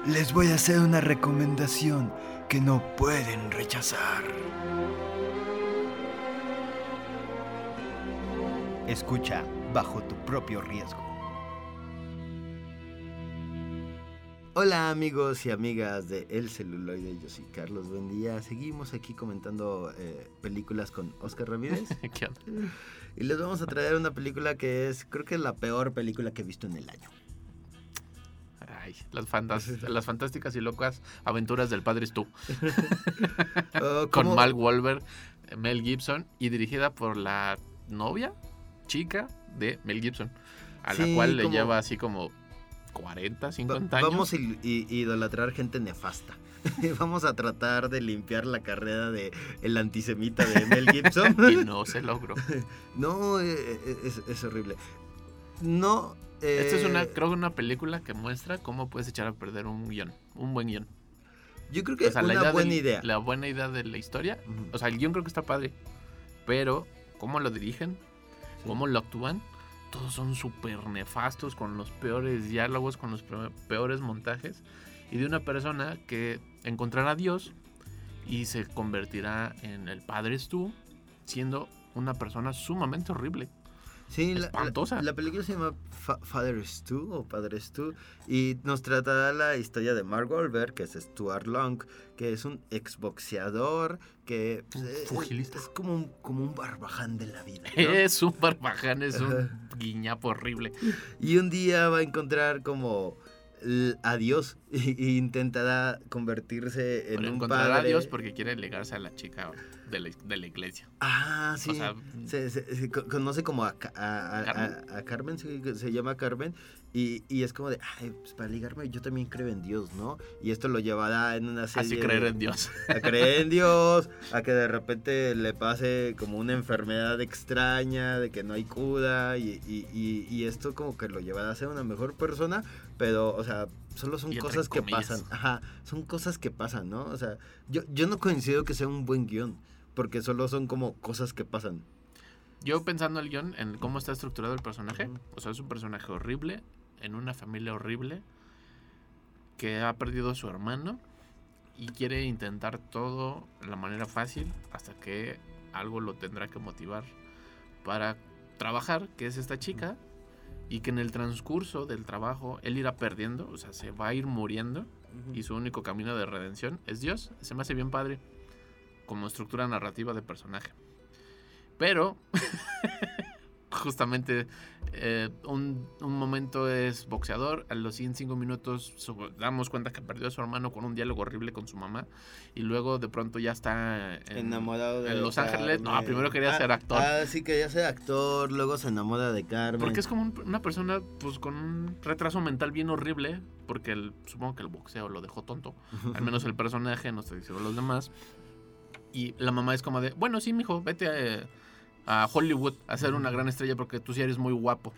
Les voy a hacer una recomendación que no pueden rechazar. Escucha bajo tu propio riesgo. Hola amigos y amigas de El Celuloide, yo soy Carlos, buen día. Seguimos aquí comentando eh, películas con Oscar Ramírez ¿Qué onda? y les vamos a traer una película que es, creo que es la peor película que he visto en el año. Ay, las, fantásticas y locas aventuras del padre Stu. Oh, Con ¿cómo- Mark Wahlberg, Mel Gibson y dirigida por la novia, chica de Mel Gibson. A la Sí, cual le como- lleva así como 40, Va- 50 años. Vamos a idolatrar gente nefasta. vamos a tratar de limpiar la carrera de el antisemita de Mel Gibson. y no se logró. no, eh, eh, es, es horrible. No. eh, Esta es una, creo que una película que muestra cómo puedes echar a perder un guion, un buen guion. Yo creo que O sea, una buena del- idea. La buena idea de la historia. O sea, el guion creo que está padre. Pero, cómo lo dirigen, cómo lo actúan, todos son súper nefastos, con los peores diálogos, con los pe- peores montajes. Y de una persona que encontrará a Dios y se convertirá en el padre Stu, siendo una persona sumamente horrible. Sí, la, la- Espantosa. la película se llama Fa- Father's 2 o Padres 2 y nos tratará la historia de Mark Wahlberg, que es Stuart Long, que es un exboxeador que pues, eh, es como un, como un barbaján de la vida. ¿no? Es un barbaján, es un guiñapo horrible. Y un día va a encontrar como a Dios y intentará convertirse en Pero un encontrará padre. a Dios porque quiere ligarse a la chica de la, de la iglesia. Ah, sí. O sea, se, se- se co- conoce como a, Ca- a, a- Carmen. a- se llama Carmen, y, y es como de, ay, pues para ligarme yo también creo en Dios, ¿no? Y esto lo llevará en una serie así creer en Dios. a creer en Dios, a que de repente le pase como una enfermedad extraña, de que no hay cura, y, y- y- y esto como que lo llevará a ser una mejor persona, pero, o sea, solo son cosas que comillas. pasan, ajá, son cosas que pasan, ¿no? O sea, yo, yo no coincido que sea un buen guion, porque solo son como cosas que pasan. Yo pensando el guion, en cómo está estructurado el personaje, o sea, es un personaje horrible, en una familia horrible, que ha perdido a su hermano y quiere intentar todo de la manera fácil hasta que algo lo tendrá que motivar para trabajar, que es esta chica, y que en el transcurso del trabajo él irá perdiendo, o sea, se va a ir muriendo y su único camino de redención es Dios. Se me hace bien padre como estructura narrativa de personaje. Pero, justamente, eh, un, un momento es boxeador, a los 105 minutos damos cuenta que perdió a su hermano con un diálogo horrible con su mamá y luego de pronto ya está en, enamorado de en Los Ángeles. No, primero quería Ah, ser actor. Ah, sí, quería ser actor, luego se enamora de Carmen. Porque es como un- una persona pues con un retraso mental bien horrible, porque el- supongo que el boxeo lo dejó tonto, al menos el personaje, no estoy diciendo los demás. Y la mamá es como de, bueno, sí, mijo, vete a, a Hollywood a ser una gran estrella porque tú sí eres muy guapo,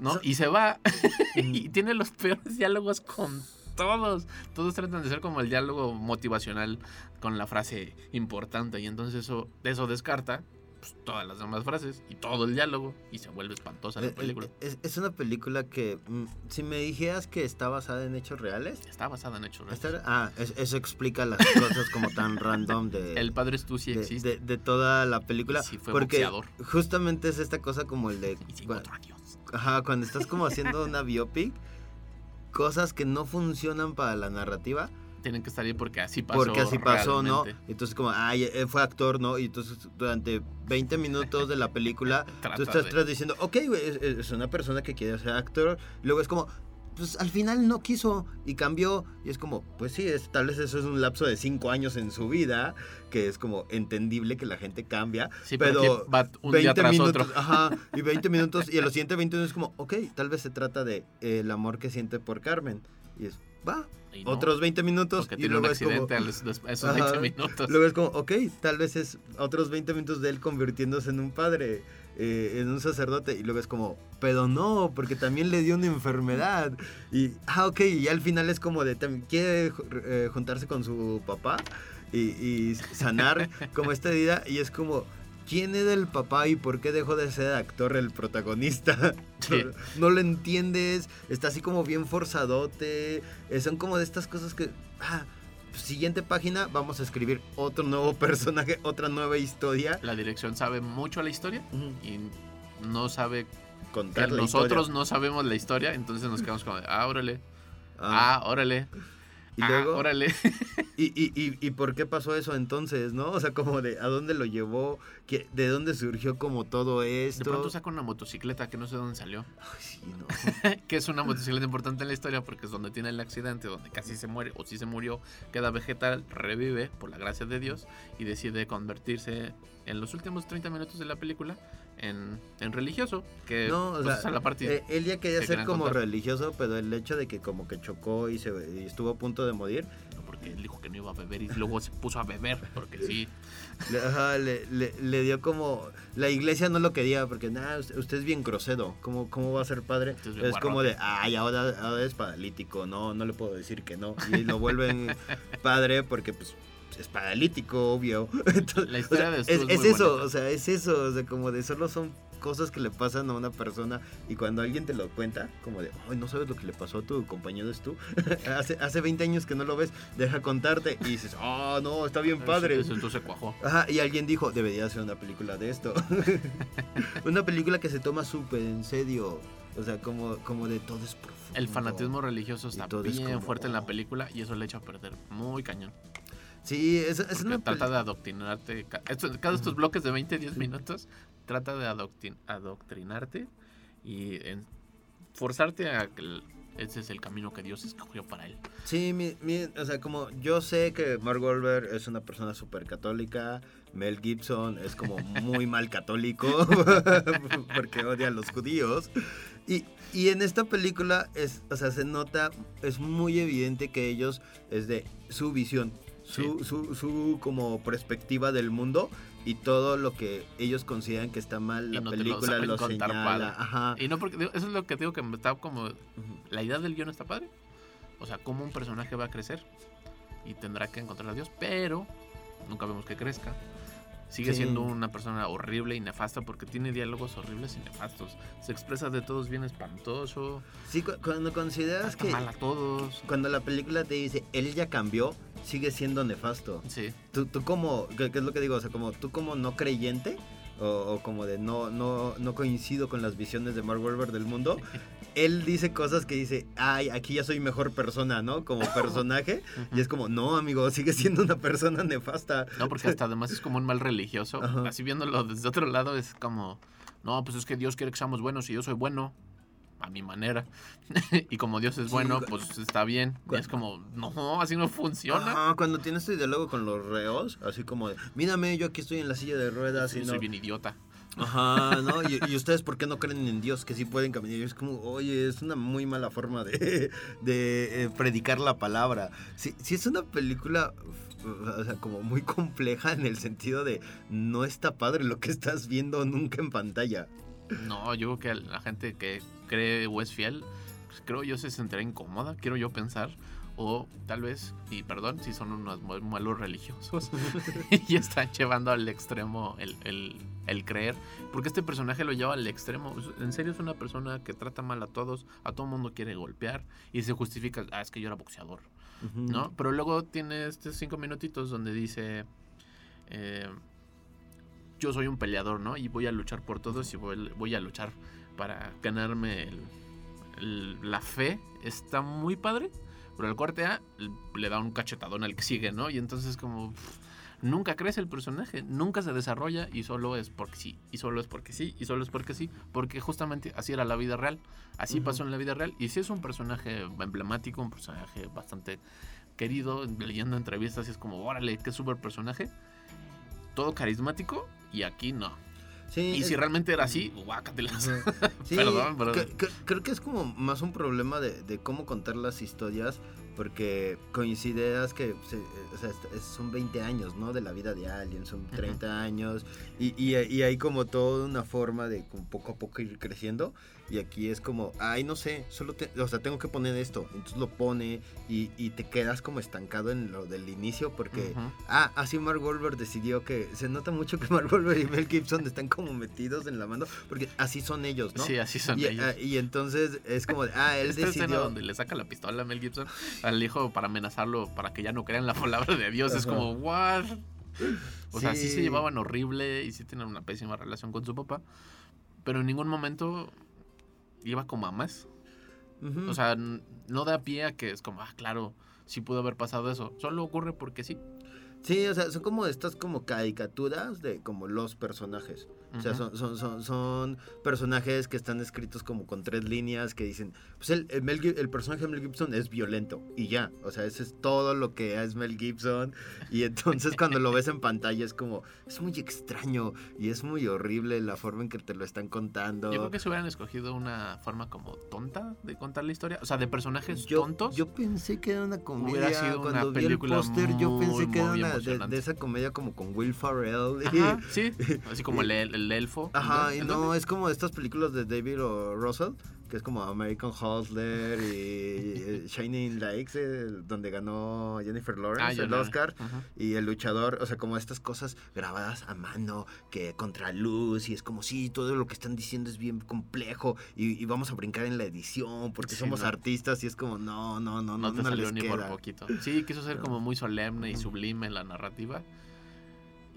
¿no? So- Y se va y tiene los peores diálogos con todos. Todos tratan de ser como el diálogo motivacional con la frase importante y entonces eso, eso descarta pues, todas las demás frases y todo el diálogo y se vuelve espantosa la Eh, eh, película. Es, es una película que, mm, si me dijeras que está basada en hechos reales, Está basada en hechos reales. está- ah, es- eso explica las cosas como tan random de, El padre Stu sí de, existe. de- de toda la película. Sí fue porque boxeador. justamente es esta cosa como el de... y sí cua- encontró a Dios. Ajá, cuando estás como haciendo una biopic, cosas que no funcionan para la narrativa, Tienen que estar ahí porque así pasó. porque así pasó, ¿no? realmente. Entonces como, ay, él fue actor, ¿no? Y entonces durante 20 minutos de la película, tú estás de- diciendo, ok, güey, es, es una persona que quiere ser actor, luego es como... Pues al final no quiso y cambió. Y es como, pues sí, es, tal vez eso es un lapso de cinco años en su vida, que es como entendible que la gente cambia. Sí, pero, va un día tras minutos, otro. Ajá, y 20 minutos, y a los siguientes 20 minutos es como, ok, tal vez se trata de eh, el amor que siente por Carmen. Y es, va, Y no, otros 20 minutos, Porque y tiene un luego es como, a los- los- a esos Ajá. 20 minutos. luego es como, ok, tal vez es otros 20 minutos de él convirtiéndose en un padre, eh, en un sacerdote, y luego es como, pero no, porque también le dio una enfermedad. Y, ah, ok, y al final es como de, también quiere eh, juntarse con su papá y, y sanar como esta herida, y es como, ¿quién era el papá y por qué dejó de ser actor el protagonista? Sí. No, no lo entiendes, está así como bien forzadote, eh, son como de estas cosas que, ah, siguiente página, vamos a escribir otro nuevo personaje, otra nueva historia. La dirección sabe mucho la historia y no sabe Contar la nosotros historia. no sabemos la historia, entonces nos quedamos como de, ah, órale, Ah, ah, órale, y ah, luego, órale. y, y, y, ¿y por qué pasó eso entonces, no? O sea, como de, ¿a dónde lo llevó? ¿Qué- ¿De dónde surgió como todo De esto? pronto saca una motocicleta que no sé dónde salió. Ay, sí, no. que es una motocicleta importante en la historia porque es donde tiene el accidente, donde casi se muere o si se murió, queda vegetal, revive por la gracia de Dios y decide convertirse en los últimos 30 minutos de la película en, en religioso, que No, o pues, sea, la parte Eh, él ya quería que ser como contar. religioso, pero el hecho de que como que chocó y, se, y estuvo a punto de morir, porque él dijo que no iba a beber y luego se puso a beber porque sí. le, ajá, le, le- le dio como... La iglesia no lo quería porque, nada, usted, usted es bien grosero, ¿cómo, ¿cómo va a ser padre? Es como de, ay, ahora, ahora es paralítico, no, no le puedo decir que no. Y lo vuelven padre porque pues es paralítico, obvio. Entonces, La historia o sea, de es, es es eso, bonita. o sea, es eso, o sea, como de solo son cosas que le pasan a una persona y cuando alguien te lo cuenta, como de, ay, no sabes lo que le pasó a tu compañero, es tú. hace, hace 20 años que no lo ves, deja contarte y dices, oh, no, está bien padre. Eso, entonces cuajó. Ajá, y alguien dijo, debería ser una película de esto. una película que se toma súper en serio. O sea, como, como de todo es profundo. El fanatismo religioso está es bien como- fuerte en la película y eso le echa a perder muy cañón. Sí, es, es una trata de adoctrinarte. cada de estos bloques de 20, 10 minutos trata de adoctrin- adoctrinarte y en- forzarte a que ese es el camino que Dios escogió para él. Sí, mi, mi- o sea, como yo sé que Mark Wahlberg es una persona súper católica, Mel Gibson es como muy mal católico porque odia a los judíos. Y, y en esta película es, o sea, se nota, es muy evidente que ellos es de su visión, su, su, su como perspectiva del mundo y todo lo que ellos consideran que está mal, la no te lo película lo, contar señala. Ajá. Y no porque eso es lo que digo que está como la idea del guion está padre. O sea, cómo un personaje va a crecer y tendrá que encontrar a Dios, pero nunca vemos que crezca. Sigue Sí. siendo una persona horrible y nefasta porque tiene diálogos horribles y nefastos. Se expresa de todos bien espantoso. Sí, cu- cuando consideras que mal a todos. cuando la película te dice, él ya cambió, sigue siendo nefasto. Sí. Tú, tú como, ¿qué, qué es lo que digo? O sea, como tú como no creyente, o, o como de no, no, no coincido con las visiones de Mark Wahlberg del mundo, él dice cosas que dice, ay, aquí ya soy mejor persona, ¿no? Como personaje. y es como, no, amigo, sigue siendo una persona nefasta. No, porque hasta además es como un mal religioso. Así viéndolo desde otro lado es como, no, pues es que Dios quiere que seamos buenos y yo soy bueno a mi manera. y como Dios es bueno, pues está bien. Y es como, no, así no funciona. Ajá, cuando tienes este diálogo con los reos, así como de, mírame, yo aquí estoy en la silla de ruedas Sí, y soy no... bien idiota. Ajá, ¿no? Y, y ustedes, ¿por qué no creen en Dios que sí pueden caminar? Y es como, oye, es una muy mala forma de, de eh, predicar la palabra. Sí, sí es una película, o sea, como muy compleja en el sentido de no está padre lo que estás viendo nunca en pantalla. No, yo creo que la gente que cree o es fiel, pues creo yo se sentirá incómoda, quiero yo pensar. O tal vez, y perdón si son unos malos religiosos, y están llevando al extremo el, el- el creer. Porque este personaje lo lleva al extremo. En serio es una persona que trata mal a todos, a todo mundo quiere golpear y se justifica, ah, es que yo era boxeador. ¿no? Pero luego tiene estos cinco minutitos donde dice, eh, yo soy un peleador, ¿no? Y voy a luchar por todos y voy, voy a luchar para ganarme el- el- la fe. Está muy padre. Pero el corte A le da un cachetadón al que sigue, ¿no? Y entonces como... pff, nunca crece el personaje, nunca se desarrolla y solo es porque sí, y solo es porque sí, y solo es porque sí, porque justamente así era la vida real, así pasó en la vida real, y si es un personaje emblemático, un personaje bastante querido, leyendo entrevistas y es como, órale, qué súper personaje, todo carismático, y aquí no. Sí, Y si realmente era así, guácatelas. Ajá. Sí, Perdón, perdón. que- que- creo que es como más un problema de, de cómo contar las historias, porque coincideras que se- eh, o sea, son 20 años, ¿no? De la vida de alguien, son 30 años, y, y- y hay como toda una forma de como poco a poco ir creciendo, y aquí es como, ay, no sé, solo te- o sea, tengo que poner esto, entonces lo pone, y, y te quedas como estancado en lo del inicio, porque... Ah, así Mark Wahlberg decidió que se nota mucho que Mark Wahlberg y Mel Gibson están como metidos en la mano porque así son ellos, ¿no? Sí, así son y, ellos. ah, y entonces es como, ah, él Esta escena decidió. donde le saca la pistola a Mel Gibson al hijo para amenazarlo, para que ya no crean la palabra de Dios, es como, ¿what? O sea, sí Sí. se llevaban horrible y sí tenían una pésima relación con su papá, pero en ningún momento iba como a más. O sea, no da pie a que es como, ah, claro, sí pudo haber pasado eso. Solo ocurre porque sí. sí, o sea, son como estas como caricaturas de como los personajes. O sea, son, son, son, son personajes que están escritos como con tres líneas que dicen, pues el, el, Mel Gib- el personaje de Mel Gibson es violento y ya, o sea, eso es todo lo que es Mel Gibson y entonces cuando lo ves en pantalla es como, es muy extraño y es muy horrible la forma en que te lo están contando. Yo creo que se hubieran escogido una forma como tonta de contar la historia. O sea, de personajes yo, tontos. yo pensé que era una comedia. sido una Cuando vi el póster, yo pensé que era una de, esa comedia como con Will Ferrell. Ajá, sí. Así como el, el elfo. Ajá, ¿En y no, es como estas películas de David o Russell, que es como American Hustler y Shining Lakes, eh, donde ganó Jennifer Lawrence Ah, el Oscar. Ajá. Y el luchador, o sea, como estas cosas grabadas a mano, que contra luz, y es como, sí, todo lo que están diciendo es bien complejo, y, y vamos a brincar en la edición, porque Sí, somos no. artistas, y es como, no, no, no, No no, te no salió les ni por queda. poquito. Sí, quiso ser como muy solemne y sublime en la narrativa.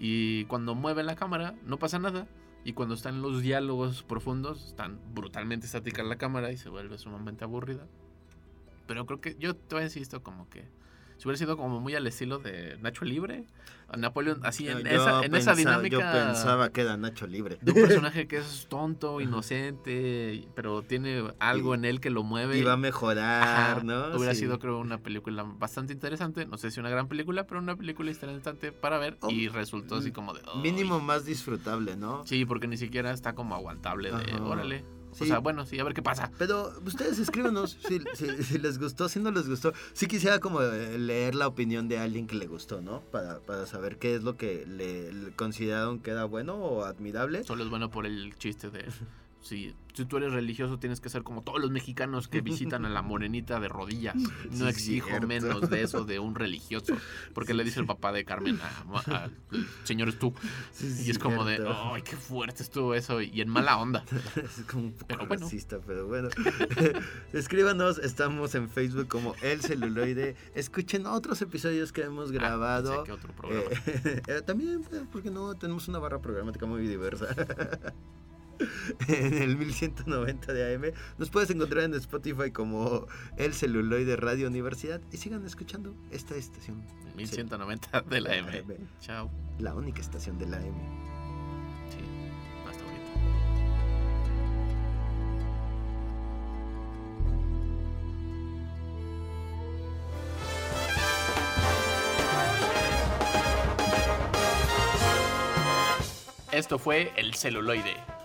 Y cuando mueve la cámara, no pasa nada. Y cuando están los diálogos profundos, están brutalmente estática la cámara y se vuelve sumamente aburrida. Pero creo que yo todavía insisto como que si hubiera sido como muy al estilo de Nacho Libre, Napoleón, así en, Yo esa, en esa dinámica Yo pensaba que era Nacho Libre. de un personaje que es tonto, inocente, pero tiene algo Y- en él que lo mueve. Iba a mejorar, Ajá, ¿no? Hubiera Sí. sido, creo, una película bastante interesante. No sé si una gran película, pero una película interesante para ver. Oh, y resultó así como de. Mínimo más disfrutable, ¿no? Sí, porque ni siquiera está como aguantable de. Ajá. Órale. Sí. O sea, bueno, sí, a ver qué pasa. Pero ustedes escríbanos si, si- si les gustó, si no les gustó. Sí quisiera como eh, leer la opinión de alguien que le gustó, ¿no? Para, para saber qué es lo que le, le consideraron que era bueno o admirable. Solo es bueno por el chiste de. Si, si tú eres religioso, tienes que ser como todos los mexicanos que visitan a la morenita de rodillas. No exijo cierto. menos de eso de un religioso. Porque le dice el papá de Carmen a, a- Señor, es tú. Sí, Y es como de. ¡ay, qué fuerte estuvo eso! Y en mala onda. Es como un poco Pero bueno. racista, pero bueno. Escríbanos, estamos en Facebook como El Celuloide. Escuchen otros episodios que hemos Ah, grabado. pensé que otro programa. Eh, eh, también, porque no, tenemos una barra programática muy diversa. en el 1190 de AM. Nos puedes encontrar en Spotify como El Celuloide Radio Universidad. Y sigan escuchando esta estación. 1190 de la M. AM, Chao. La única estación de la M. Sí, hasta ahorita. Esto fue El Celuloide.